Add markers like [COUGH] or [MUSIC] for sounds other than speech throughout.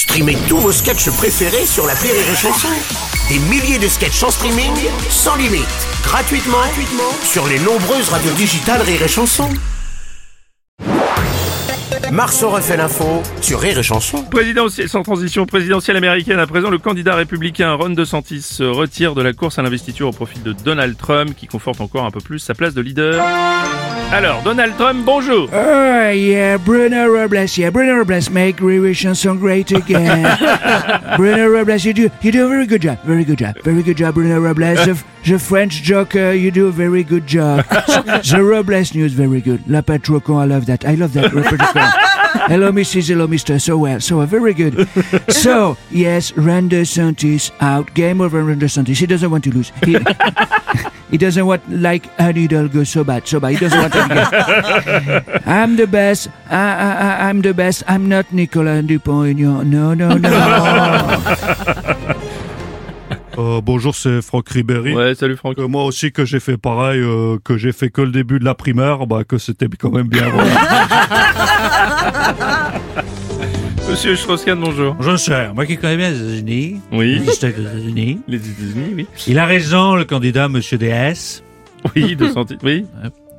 Streamez tous vos sketchs préférés sur la Rire et Chanson. Des milliers de sketchs en streaming, sans limite, gratuitement, gratuitement sur les nombreuses radios digitales Rire et Chanson. Marceau refait l'info sur Rire et Chanson. Sans transition présidentielle américaine. À présent, le candidat républicain Ron DeSantis se retire de la course à l'investiture au profit de Donald Trump, qui conforte encore un peu plus sa place de leader. Alors, Donald Trump, bonjour. Oh, yeah, Bruno Robles, yeah, Bruno Robles, make Riri chanson great again. [LAUGHS] Bruno Robles, you do, you do a very good job, very good job, very good job, Bruno Robles. The, the French joker, you do a very good job. [LAUGHS] the Robles news, very good. La Patrocon, I love that, I love that. Hello, Mrs. Hello, Mr. So well, so well, very good. So, yes, Randa Santis out. Game over, Randa Santis. He doesn't want to lose. He, [LAUGHS] he doesn't want, like, Annie go so bad, so bad. He doesn't want to get. [LAUGHS] I'm the best. I, I'm the best. I'm not Nicolas Dupont-Aignan. No, no, no. [LAUGHS] Euh, bonjour, c'est Franck Ribéry. Ouais, salut Franck. Euh, moi aussi que j'ai fait pareil, euh, que j'ai fait que le début de la primaire, bah que c'était quand même bien. voilà. [LAUGHS] Monsieur Strauss-Kahn, bonjour. Je sais, moi qui connais bien les États-Unis, Oui. les États-Unis, Les États-Unis, oui. il a raison, le candidat Monsieur DS. Oui, DeSantis, oui.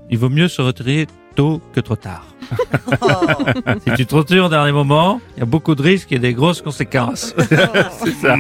Il vaut mieux se retirer tôt que trop tard. [LAUGHS] si tu te retires au dernier moment, il y a beaucoup de risques et des grosses conséquences. [LAUGHS] C'est ça.